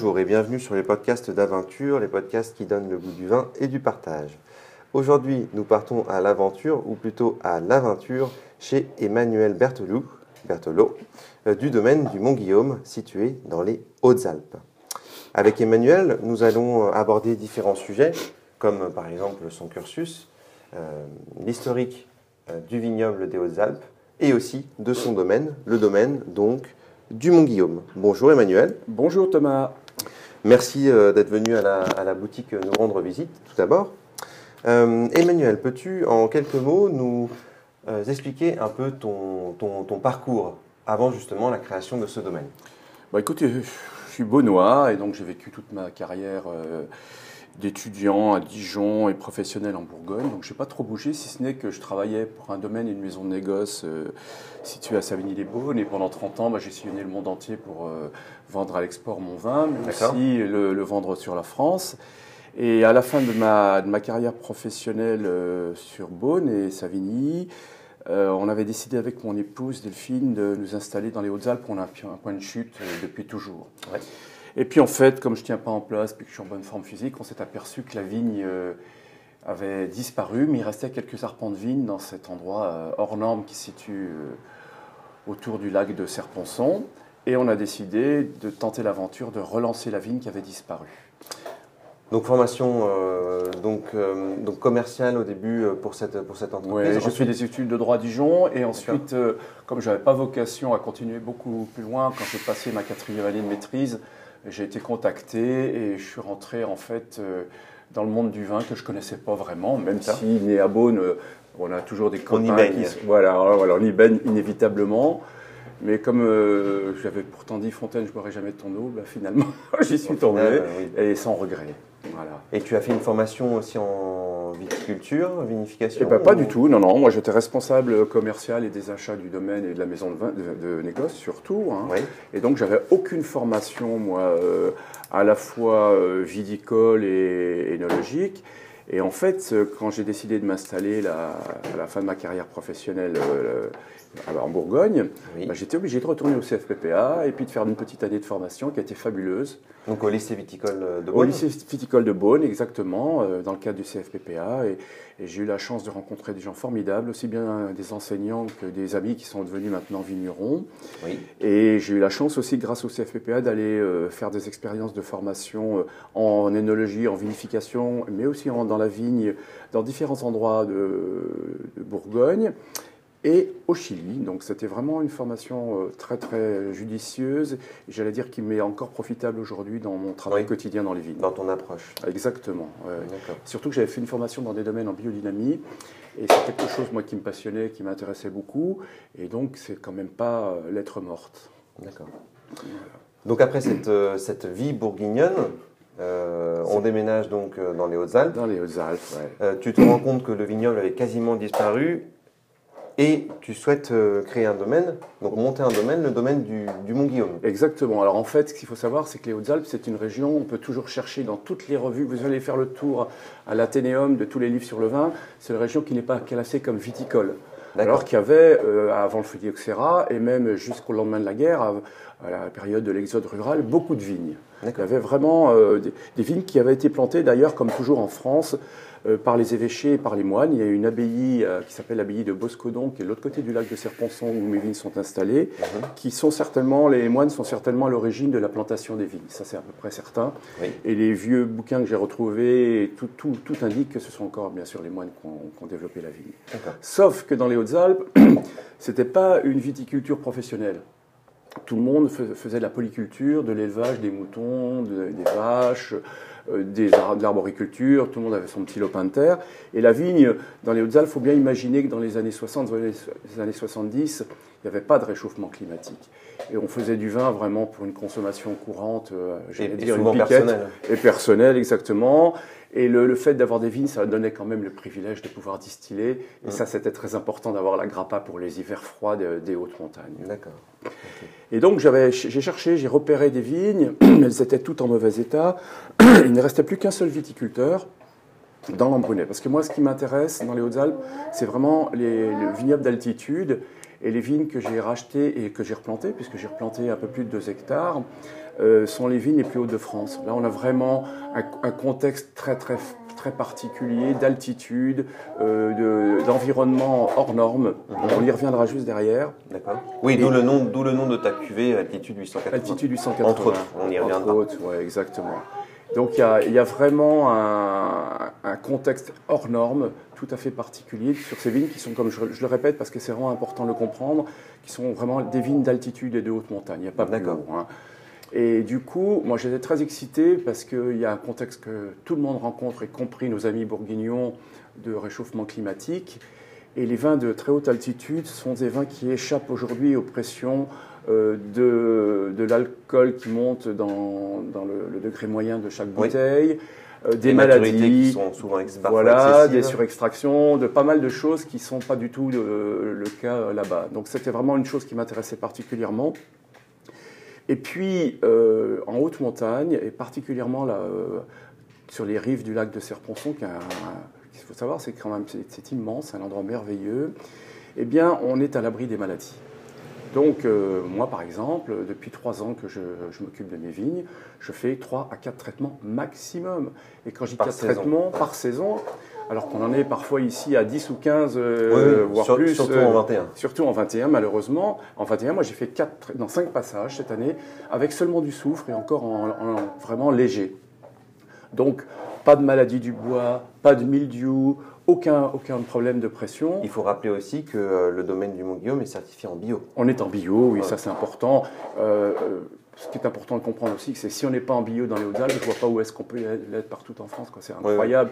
Bonjour et bienvenue sur les podcasts d'aventure, les podcasts qui donnent le goût du vin et du partage. Aujourd'hui, nous partons à l'aventure, ou plutôt à l'aventure, chez Emmanuel Berthelot, euh, du domaine du Mont-Guillaume, situé dans les Hautes-Alpes. Avec Emmanuel, nous allons euh, aborder différents sujets, comme euh, par exemple son cursus, l'historique du vignoble des Hautes-Alpes, et aussi de son domaine, le domaine donc du Mont-Guillaume. Bonjour Emmanuel. Bonjour Thomas. Merci euh, d'être venu à la, boutique nous rendre visite tout d'abord. Euh, Emmanuel, peux-tu en quelques mots nous euh, expliquer un peu ton, parcours avant justement la création de ce domaine? Bah, Écoutez, je suis Beaunois et donc j'ai vécu toute ma carrière d'étudiant à Dijon et professionnel en Bourgogne. Donc je n'ai pas trop bougé, si ce n'est que je travaillais pour un domaine et une maison de négoce euh, située à Savigny-les-Beaunes. Et pendant 30 ans, bah, j'ai sillonné le monde entier pour euh, vendre à l'export mon vin, mais aussi le, vendre sur la France. Et à la fin de ma, de ma carrière professionnelle euh, sur Beaune et Savigny, on avait décidé avec mon épouse Delphine de nous installer dans les Hautes-Alpes. On a un point de chute depuis toujours. Et puis en fait, comme je ne tiens pas en place, puis que je suis en bonne forme physique, on s'est aperçu que la vigne euh, avait disparu, mais il restait quelques arpents de vigne dans cet endroit euh, hors norme qui se situe euh, autour du lac de Serponçon. Et on a décidé de tenter l'aventure de relancer la vigne qui avait disparu. Donc formation donc, donc commerciale au début pour cette, pour cette entreprise. Oui, je suis des études de droit à Dijon et ensuite, comme je n'avais pas vocation à continuer beaucoup plus loin, quand j'ai passé ma quatrième année de maîtrise, j'ai été contacté et je suis rentré en fait euh, dans le monde du vin que je connaissais pas vraiment, même si né à Beaune, euh, on a toujours des copains. On y baigne. voilà, voilà, on y baigne inévitablement. Mais comme euh, j'avais pourtant dit Fontaine, je ne boirai jamais de ton eau, bah, finalement, j'y suis tombé et sans regret. Voilà. Et tu as fait une formation aussi en viticulture, vinification eh ben, Pas du tout, non, non. Moi, j'étais responsable commercial et des achats du domaine et de la maison de, vin, de, négoce surtout. Hein. Et donc, j'avais aucune formation, moi, euh, à la fois euh, viticole et énologique. Et en fait, quand j'ai décidé de m'installer à la fin de ma carrière professionnelle en Bourgogne, bah, j'étais obligé de retourner au CFPPA et puis de faire une petite année de formation qui a été fabuleuse. Donc au lycée viticole de Beaune Au lycée viticole de Beaune, exactement, euh, dans le cadre du CFPPA. Et, j'ai eu la chance de rencontrer des gens formidables, aussi bien des enseignants que des amis qui sont devenus maintenant vignerons. Et j'ai eu la chance aussi, grâce au CFPPA, d'aller euh, faire des expériences de formation euh, en énologie, en vinification, mais aussi dans la vigne, dans différents endroits de Bourgogne et au Chili. Donc c'était vraiment une formation euh, très très judicieuse, j'allais dire qui m'est encore profitable aujourd'hui dans mon travail quotidien dans les vignes. Dans ton approche. Exactement. Surtout que j'avais fait une formation dans des domaines en biodynamie, et c'est quelque chose moi qui me passionnait, qui m'intéressait beaucoup, et donc c'est quand même pas euh, l'être morte. D'accord. Donc après cette, euh, cette vie bourguignonne, on déménage donc dans les Hautes-Alpes. Dans les Hautes-Alpes, ouais. tu te rends compte que le vignoble avait quasiment disparu et tu souhaites euh, créer un domaine, donc monter un domaine, le domaine du, Mont-Guillaume. Exactement. Alors en fait, ce qu'il faut savoir, c'est que les Hautes-Alpes, c'est une région, on peut toujours chercher dans toutes les revues, vous allez faire le tour à l'Athénéum de tous les livres sur le vin, c'est une région qui n'est pas classée comme viticole. Alors qu'il y avait, euh, avant le phylloxéra, et même jusqu'au lendemain de la guerre, à, la période de l'exode rural, beaucoup de vignes. Il y avait vraiment euh, des, vignes qui avaient été plantées, d'ailleurs, comme toujours en France, par les évêchés et par les moines. Il y a une abbaye euh, qui s'appelle l'abbaye de Boscodon, qui est de l'autre côté du lac de Serponçon, où mes vignes sont installées, mhm. qui sont certainement, les moines sont certainement à l'origine de la plantation des vignes. Ça, c'est à peu près certain. Et les vieux bouquins que j'ai retrouvés, tout, tout, tout, indique que ce sont encore, bien sûr, les moines qui ont, développé la vigne. Sauf que dans les Hautes-Alpes, c'était pas une viticulture professionnelle tout le monde faisait de la polyculture, de l'élevage des moutons, des vaches, euh, des, de l'arboriculture, tout le monde avait son petit lopin de terre. Et la vigne, dans les Hautes-Alpes, il faut bien imaginer que dans les années 60, dans les années 70, il n'y avait pas de réchauffement climatique. Et on faisait du vin vraiment pour une consommation courante, euh, j'allais dire une piquette, personnelle. Et personnelle, exactement. Et le, fait d'avoir des vignes, ça donnait quand même le privilège de pouvoir distiller. Et mm. ça, c'était très important d'avoir la grappa pour les hivers froids des hautes montagnes. D'accord. Et donc, j'ai cherché, j'ai repéré des vignes. Elles étaient toutes en mauvais état. Il ne restait plus qu'un seul viticulteur dans l'Embrunais. Parce que moi, ce qui m'intéresse dans les Hautes-Alpes, c'est vraiment les, le vignoble d'altitude Et les vignes que j'ai rachetées et que j'ai replantées, puisque j'ai replanté un peu plus de 2 hectares, euh, sont les vignes les plus hautes de France. Là, on a vraiment un, contexte très, très, très particulier d'altitude, euh, d'environnement hors norme. Mhm. On y reviendra juste derrière. D'accord. Oui, d'où le, nom, le nom de ta cuvée, altitude 880. Altitude 880. Entre autres, on y reviendra. Entre autres, ouais, exactement. Donc il y, a, vraiment un, contexte hors norme, tout à fait particulier sur ces vignes qui sont, comme je, le répète parce que c'est vraiment important de le comprendre, qui sont vraiment des vignes d'altitude et de haute montagne. Il n'y a pas haut. Hein. Et du coup, moi j'étais très excité parce qu'il y a un contexte que tout le monde rencontre, y compris nos amis bourguignons, de réchauffement climatique. Et les vins de très haute altitude sont des vins qui échappent aujourd'hui aux pressions euh, de, de l'alcool qui monte dans, dans le, degré moyen de chaque bouteille, euh, des, maladies qui sont souvent voilà, des surextractions, de pas mal de choses qui ne sont pas du tout le, le cas là-bas. Donc c'était vraiment une chose qui m'intéressait particulièrement. Et puis euh, en haute montagne, et particulièrement là, sur les rives du lac de Serponçon, qu'il faut savoir, c'est quand même c'est immense, un endroit merveilleux. Eh bien, on est à l'abri des maladies. Donc, euh, moi, par exemple, depuis trois ans que je, m'occupe de mes vignes, je fais trois à quatre traitements maximum. Et quand je dis quatre traitements par saison, alors qu'on en est parfois ici à 10 ou 15, euh, voire plus. Surtout en 21. Euh, surtout en 21, malheureusement. En 21, moi, j'ai fait quatre, dans cinq passages cette année, avec seulement du soufre et encore en, vraiment léger. Donc, pas de maladie du bois, pas de mildiou, aucun, aucun problème de pression. Il faut rappeler aussi que euh, le domaine du Mont-Guillaume est certifié en bio. On est en bio, oui, ça c'est important. Euh, euh, ce qui est important de comprendre aussi, c'est si on n'est pas en bio dans les Hautes-Alpes, je ne vois pas où est-ce qu'on peut l'être partout en France. C'est incroyable.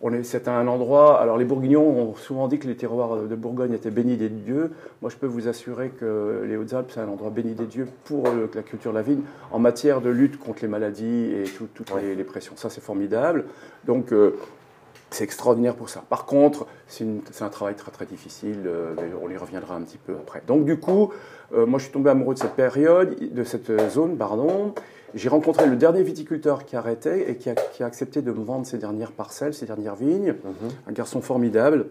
on est, c'est un endroit. Alors les Bourguignons ont souvent dit que les terroirs de Bourgogne étaient bénis des dieux. Moi, je peux vous assurer que les Hautes-Alpes, c'est un endroit béni des dieux pour la culture de la vigne en matière de lutte contre les maladies et toutes les, pressions. Ça, c'est formidable. Donc, c'est extraordinaire pour ça. Par contre, c'est un travail très très difficile, euh, on y reviendra un petit peu après. Donc du coup, euh, moi je suis tombé amoureux de cette période, de cette zone, pardon. J'ai rencontré le dernier viticulteur qui arrêtait et qui a, accepté de me vendre ses dernières parcelles, ses dernières vignes. Mhm. Un garçon formidable.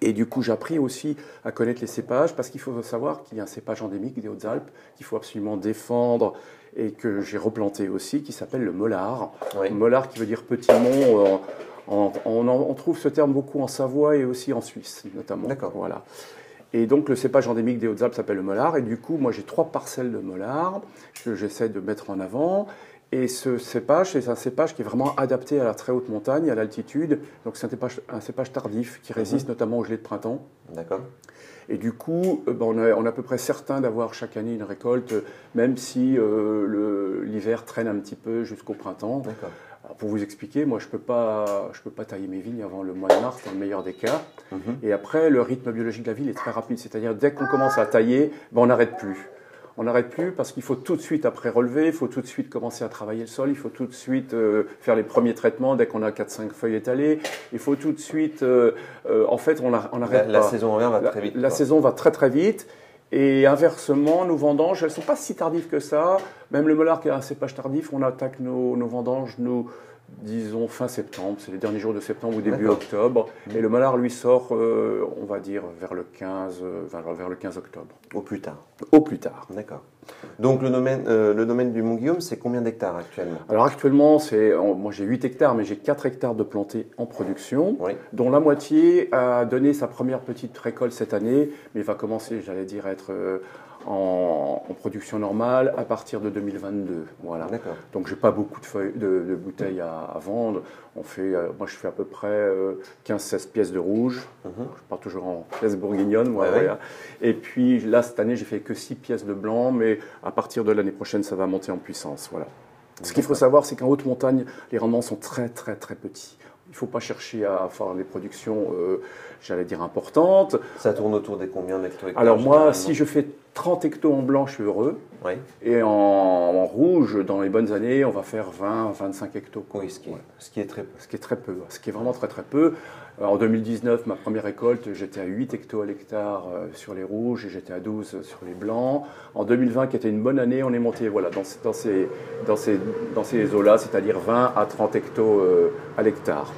Et du coup, j'ai appris aussi à connaître les cépages, parce qu'il faut savoir qu'il y a un cépage endémique des Hautes-Alpes qu'il faut absolument défendre et que j'ai replanté aussi, qui s'appelle le molar. Oui. Molar qui veut dire petit mont. On, trouve ce terme beaucoup en Savoie et aussi en Suisse, notamment. D'accord. Voilà. Et donc le cépage endémique des Hautes-Alpes s'appelle le molar. Et du coup, moi j'ai trois parcelles de molar que j'essaie de mettre en avant. Et ce cépage, c'est un cépage qui est vraiment adapté à la très haute montagne, à l'altitude. Donc c'est un cépage, tardif qui résiste mhm. notamment aux gelées de printemps. D'accord. Et du coup, euh, ben, on, est, à peu près certain d'avoir chaque année une récolte, même si euh, l'hiver traîne un petit peu jusqu'au printemps. D'accord pour vous expliquer, moi je ne peux, pas, peux pas tailler mes vignes avant le mois de mars, dans le meilleur des cas. Mhm. Et après, le rythme biologique de la ville est très rapide. C'est-à-dire, dès qu'on commence à tailler, ben, on n'arrête plus. On n'arrête plus parce qu'il faut tout de suite après relever, il faut tout de suite commencer à travailler le sol, il faut tout de suite euh, faire les premiers traitements dès qu'on a 4-5 feuilles étalées, il faut tout de suite... Euh, euh, en fait, on n'arrête pas. La saison va très vite. La, saison va très très vite. Et inversement, nos vendanges, elles ne sont pas si tardives que ça. Même le molar qui est un cépage tardif, on attaque nos, nos vendanges, nous, disons fin septembre, c'est les derniers jours de septembre ou début octobre. Mmh. Et le molar, lui, sort, euh, on va dire, vers le 15, euh, vers le 15 octobre. Au plus tard. Au plus tard. D'accord. Donc le domaine, euh, le domaine du Mont-Guillaume, c'est combien d'hectares actuellement? Alors actuellement, c'est, moi j'ai 8 hectares, mais j'ai 4 hectares de plantés en production, dont la moitié a donné sa première petite récolte cette année, mais va commencer, j'allais dire, à être en, production normale à partir de 2022. Voilà. Donc j'ai pas beaucoup de, feuilles, de, bouteilles à, vendre. On fait, euh, moi je fais à peu près 15-16 euh, pièces de rouge. Mhm. Je pars toujours en pièces bourguignonnes. Et puis là cette année j'ai fait que 6 pièces de blanc, mais à partir de l'année prochaine ça va monter en puissance. Voilà. Ce qu'il faut savoir, c'est qu'en haute montagne, les rendements sont très très très petits. Il ne faut pas chercher à faire des productions, euh, j'allais dire, importantes. Ça tourne autour des combien d'hectares Alors moi, si je fais 30 hectos en blanc, je suis heureux. Et en, rouge, dans les bonnes années, on va faire 20, 25 hectos. Oui, ce qui, est, ce qui est très peu. Ce qui est très peu, ce qui est vraiment très très peu. Euh, en 2019, ma première récolte, j'étais à 8 hectos à l'hectare euh, sur les rouges et j'étais à 12 sur les blancs. En 2020, qui était une bonne année, on est monté voilà, dans, dans ces, dans ces, dans ces eaux-là, c'est-à-dire 20 à 30 hectos à l'hectare.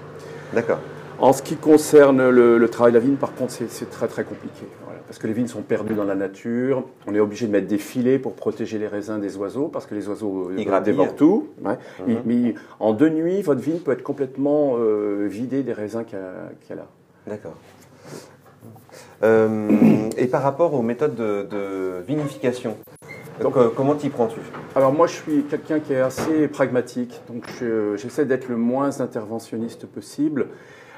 D'accord. En ce qui concerne le, travail de la vigne, par contre, c'est très très compliqué. parce que les vignes sont perdues dans la nature. On est obligé de mettre des filets pour protéger les raisins des oiseaux, parce que les oiseaux euh, Ils dévorent tout. Mhm. mais en deux nuits, votre vigne peut être complètement euh, vidée des raisins qu'il y, a là. D'accord. Euh, et par rapport aux méthodes de, vinification, donc, comment t'y prends-tu? Alors moi, je suis quelqu'un qui est assez pragmatique, donc j'essaie d'être le moins interventionniste possible.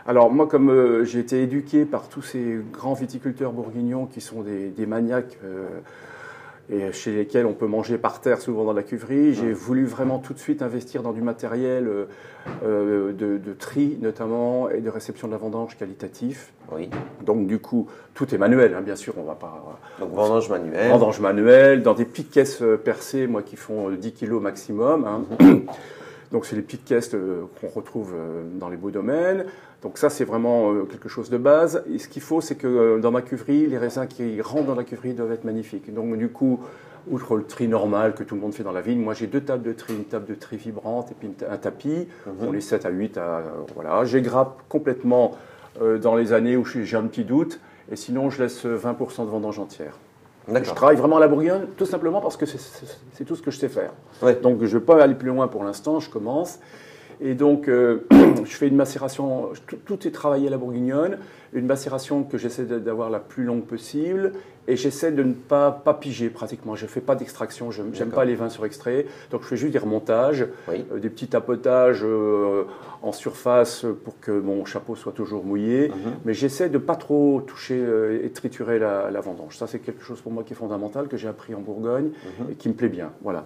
Alors moi, comme euh, j'ai été éduqué par tous ces grands viticulteurs bourguignons qui sont des, maniaques euh, et chez lesquels on peut manger par terre souvent dans la cuverie, j'ai voulu vraiment tout de suite investir dans du matériel euh, de, tri notamment et de réception de la vendange qualitatif. Oui. Donc du coup, tout est manuel, hein, bien sûr, on va pas... Donc vendange manuelle. Vendange manuelle, dans des petites caisses percées, moi qui font 10 kilos maximum. Hein. Donc c'est les petites caisses qu'on retrouve dans les beaux domaines. Donc ça, c'est vraiment euh, quelque chose de base. Et ce qu'il faut, c'est que euh, dans ma cuverie, les raisins qui rentrent dans la cuverie doivent être magnifiques. Donc du coup, outre le tri normal que tout le monde fait dans la vigne, moi j'ai deux tables de tri, une table de tri vibrante et puis un tapis. Mhm. On les 7 à 8 à, voilà. J'ai grappe complètement euh, dans les années où j'ai un petit doute. Et sinon, je laisse 20% de vendange entière. Je travaille vraiment à la bourgogne, tout simplement parce que c'est tout ce que je sais faire. Donc je ne vais pas aller plus loin pour l'instant, je commence. Et donc, euh, je fais une macération, tout, est travaillé à la bourguignonne, une macération que j'essaie d'avoir la plus longue possible, et j'essaie de ne pas, pas piger pratiquement. Je ne fais pas d'extraction, je n'aime pas les vins sur extrait, donc je fais juste des remontages, euh, des petits tapotages euh, en surface pour que mon chapeau soit toujours mouillé, mhm. mais j'essaie de ne pas trop toucher et triturer la, vendange. Ça, c'est quelque chose pour moi qui est fondamental, que j'ai appris en Bourgogne, mhm. et qui me plaît bien. Voilà.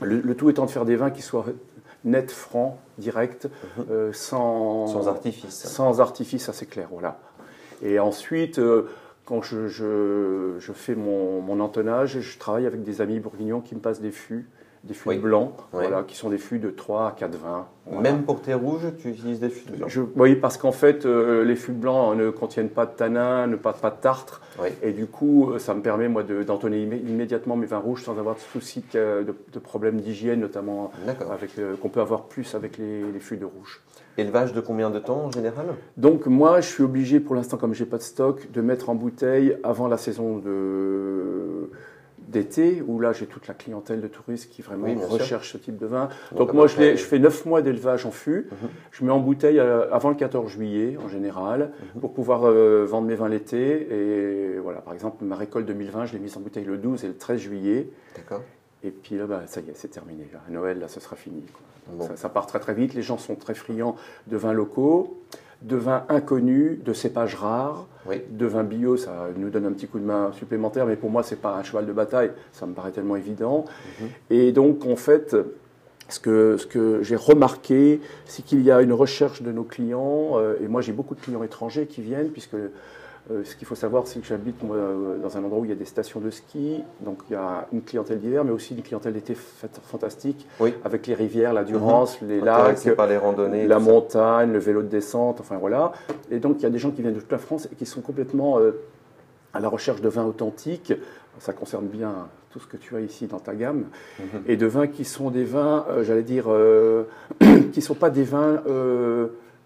Le, le, tout étant de faire des vins qui soient net, franc, direct, mhm. euh, sans, sans artifice. Sans artifice, c'est clair, voilà. Et ensuite, euh, quand je, je, fais mon, mon, entonnage, je travaille avec des amis bourguignons qui me passent des fûts des fûts blancs, voilà, qui sont des fûts de 3 à 4 vins. Même pour tes rouges, tu utilises des fûts blancs Oui, parce qu'en fait, euh, les fûts blancs ne contiennent pas de tanin, ne pas, pas de tartre. Et du coup, euh, ça me permet, moi, d'entonner immédiatement mes vins rouges sans avoir de soucis de, de, problèmes d'hygiène, notamment avec euh, qu'on peut avoir plus avec les, les fûts de rouge. Élevage de combien de temps en général? Donc moi, je suis obligé, pour l'instant, comme j'ai pas de stock, de mettre en bouteille avant la saison de d'été, où là j'ai toute la clientèle de touristes qui vraiment recherche ce type de vin. Donc, moi je, je, fais 9 mois d'élevage en fût, mhm. je mets en bouteille euh, avant le 14 juillet en général, mhm. pour pouvoir euh, vendre mes vins l'été. Et voilà, par exemple, ma récolte 2020, je l'ai mise en bouteille le 12 et le 13 juillet. D'accord. Et puis là, bah, ça y est, c'est terminé. À Noël, là, ce sera fini. Ça, ça, part très très vite. Les gens sont très friands de vins locaux de vins inconnus, de cépages rares, de vins bio, ça nous donne un petit coup de main supplémentaire, mais pour moi, ce n'est pas un cheval de bataille, ça me paraît tellement évident. Mhm. Et donc, en fait, ce que, ce que j'ai remarqué, c'est qu'il y a une recherche de nos clients, euh, et moi j'ai beaucoup de clients étrangers qui viennent, puisque euh, ce qu'il faut savoir, c'est que j'habite euh, dans un endroit où il y a des stations de ski, donc il y a une clientèle d'hiver, mais aussi une clientèle d'été fantastique, avec les rivières, la Durance, mhm. les lacs, les randonnées, la montagne, le vélo de descente, enfin voilà. Et donc il y a des gens qui viennent de toute la France et qui sont complètement euh, à la recherche de vins authentiques. Ça concerne bien tout ce que tu as ici dans ta gamme, mhm. et de vins qui sont des vins, j'allais dire, qui ne sont pas des vins,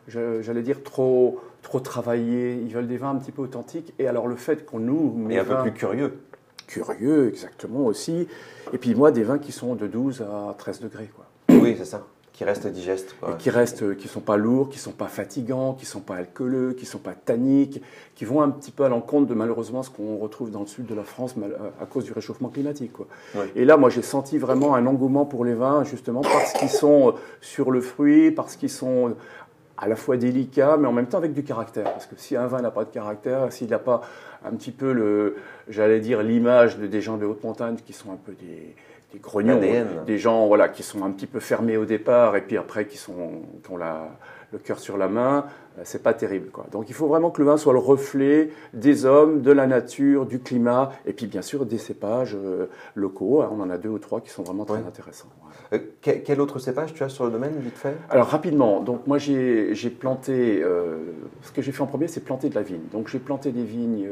j'allais dire, trop trop travaillés, ils veulent des vins un petit peu authentiques. Et alors le fait qu'on nous... Et un peu plus curieux. Curieux, exactement aussi. Et puis moi, des vins qui sont de 12 à 13 degrés. Quoi. Oui, c'est ça. Qui restent digestes. Quoi. Et qui restent, qui sont pas lourds, qui sont pas fatigants, qui sont pas alcooleux, qui sont pas tanniques, qui vont un petit peu à l'encontre de malheureusement ce qu'on retrouve dans le sud de la France à cause du réchauffement climatique. Quoi. Et là, moi, j'ai senti vraiment un engouement pour les vins, justement parce qu'ils sont sur le fruit, parce qu'ils sont à la fois délicat, mais en même temps avec du caractère. Parce que si un vin n'a pas de caractère, s'il n'a pas un petit peu, le, j'allais dire, l'image de, des gens de haute montagne qui sont un peu des, des grognons, des gens voilà, qui sont un petit peu fermés au départ et puis après qui, sont, qui ont la, le cœur sur la main, euh, c'est pas terrible. Quoi. Donc il faut vraiment que le vin soit le reflet des hommes, de la nature, du climat, et puis bien sûr des cépages euh, locaux. Hein. On en a deux ou trois qui sont vraiment très intéressants. Euh, quel autre cépage tu as sur le domaine, vite fait? Alors rapidement, donc moi j'ai planté, ce que j'ai fait en premier, c'est planter de la vigne. Donc j'ai planté des vignes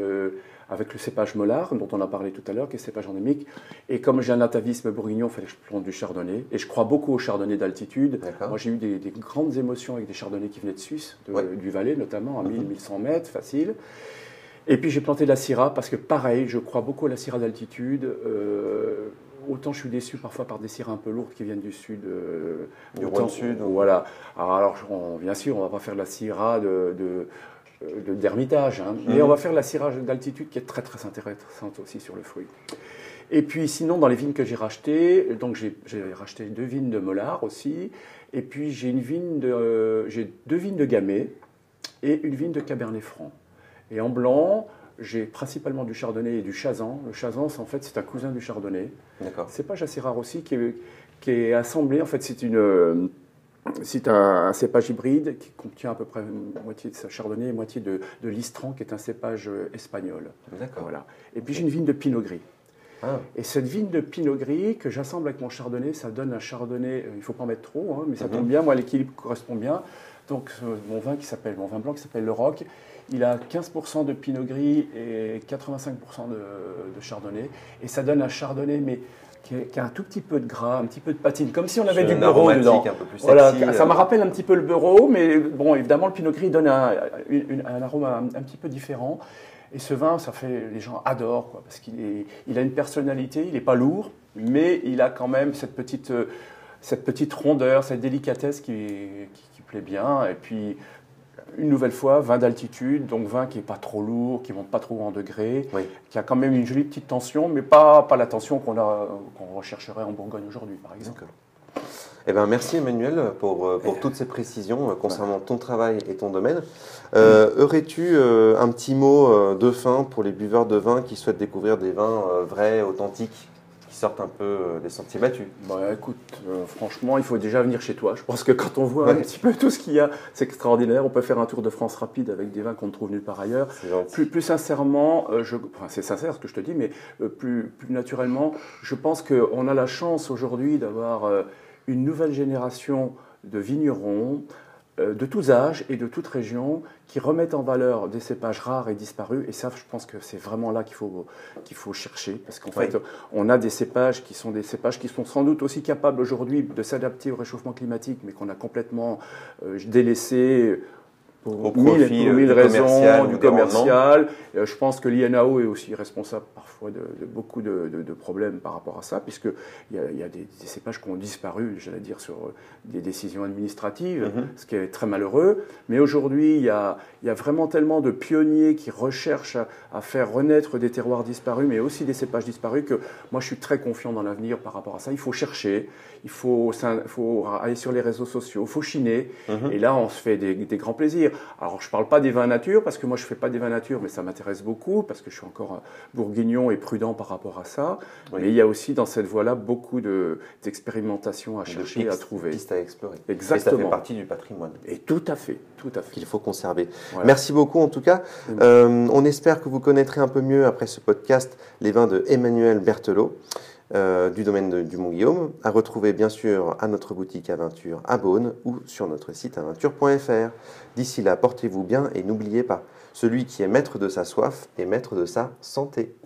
avec le cépage Mollard, dont on a parlé tout à l'heure, qui est cépage endémique. Et comme j'ai un atavisme bourguignon, il fallait que je plante du chardonnay. Et je crois beaucoup au chardonnay d'altitude. Moi, j'ai eu des, grandes émotions avec des chardonnays qui venaient de Suisse, du Valais notamment, à 1000-1100 mhm. mètres, facile. Et puis j'ai planté de la syrah parce que pareil, je crois beaucoup à la syrah d'altitude. Euh, autant je suis déçu parfois par des syrahs un peu lourdes qui viennent du sud. Euh, du Rhône Sud. Voilà. Alors, bien sûr, on va pas faire de la syrah de, d'ermitage, hein, mais mhm. on va faire la syrah d'altitude qui est très très intéressante aussi sur le fruit. Et puis sinon, dans les vignes que j'ai rachetées, donc j'ai racheté deux vignes de Mollard aussi, et puis j'ai une vigne de, j'ai deux vignes de Gamay et une vigne de Cabernet Franc. Et en blanc, j'ai principalement du chardonnay et du chazan. Le chazan, en fait, c'est un cousin du chardonnay. D'accord. C'est pas assez rare aussi, qui est, qui est assemblé. En fait, c'est une. C'est un, cépage hybride qui contient à peu près moitié de chardonnay et moitié de, de l'istran, qui est un cépage espagnol. D'accord. Voilà. Et puis j'ai une vigne de pinot gris. Ah. Et cette vigne de pinot gris que j'assemble avec mon chardonnay, ça donne un chardonnay, euh, il ne faut pas en mettre trop, hein, mais ça mhm. tombe bien, moi l'équilibre correspond bien. Donc mon vin qui s'appelle, mon vin blanc qui s'appelle le Roc, il a 15% de pinot gris et 85% de, chardonnay. Et ça donne un chardonnay, mais qui, a un tout petit peu de gras, un petit peu de patine, comme si on avait du bureau dedans. Un peu plus voilà, ça me rappelle un petit peu le bureau, mais bon, évidemment, le pinot gris donne un, arôme un, petit peu différent. Et ce vin, ça fait, les gens adorent, quoi, parce qu'il il a une personnalité, il n'est pas lourd, mais il a quand même cette petite, cette petite rondeur, cette délicatesse qui, qui plaît bien. Et puis, une nouvelle fois, vin d'altitude, donc vin qui n'est pas trop lourd, qui ne monte pas trop en degrés, qui a quand même une jolie petite tension, mais pas, pas la tension qu'on rechercherait en Bourgogne aujourd'hui, par exemple. Eh ben, merci Emmanuel pour, euh, pour toutes ces précisions euh, concernant ton travail et ton domaine. Euh, Aurais-tu euh, un petit mot de fin pour les buveurs de vin qui souhaitent découvrir des vins vrais, authentiques sortent un peu euh, des sentiers battus. Bah, écoute, euh, franchement, il faut déjà venir chez toi. Je pense que quand on voit un petit peu tout ce qu'il y a, c'est extraordinaire. On peut faire un tour de France rapide avec des vins qu'on ne trouve nulle part ailleurs. Plus, plus sincèrement, euh, je, enfin, c'est sincère ce que je te dis, mais plus, plus naturellement, je pense qu'on a la chance aujourd'hui d'avoir une nouvelle génération de vignerons, de tous âges et de toutes régions qui remettent en valeur des cépages rares et disparus. Et ça, je pense que c'est vraiment là qu'il faut, qu'il faut chercher. Parce qu'en fait, on a des cépages qui sont des cépages qui sont sans doute aussi capables aujourd'hui de s'adapter au réchauffement climatique, mais qu'on a complètement euh, délaissés au profit mille, raisons du commercial. Euh, je pense que l'INAO est aussi responsable parfois de, beaucoup de, problèmes par rapport à ça, puisqu'il y a, y a des, cépages qui ont disparu, j'allais dire, sur euh, des décisions administratives, mhm. ce qui est très malheureux. Mais aujourd'hui, il y, a, il y a vraiment tellement de pionniers qui recherchent à, faire renaître des terroirs disparus, mais aussi des cépages disparus, que moi je suis très confiant dans l'avenir par rapport à ça. Il faut chercher, il faut, faut aller sur les réseaux sociaux, il faut chiner, mhm. et là on se fait des, des grands plaisirs. Alors, je ne parle pas des vins nature, parce que moi, je ne fais pas des vins nature, mais ça m'intéresse beaucoup, parce que je suis encore bourguignon et prudent par rapport à ça. Mais il y a aussi dans cette voie-là beaucoup d'expérimentations à chercher, à trouver. Pistes à explorer. Exactement. Et ça fait partie du patrimoine. Et tout à fait, tout à fait. Qu'il faut conserver. Merci beaucoup, en tout cas. Euh, on espère que vous connaîtrez un peu mieux, après ce podcast, les vins de Emmanuel Berthelot. Euh, du domaine du Mont-Guillaume, à retrouver bien sûr à notre boutique Aventure à Beaune ou sur notre site aventure.fr. D'ici là, portez-vous bien et n'oubliez pas, celui qui est maître de sa soif est maître de sa santé.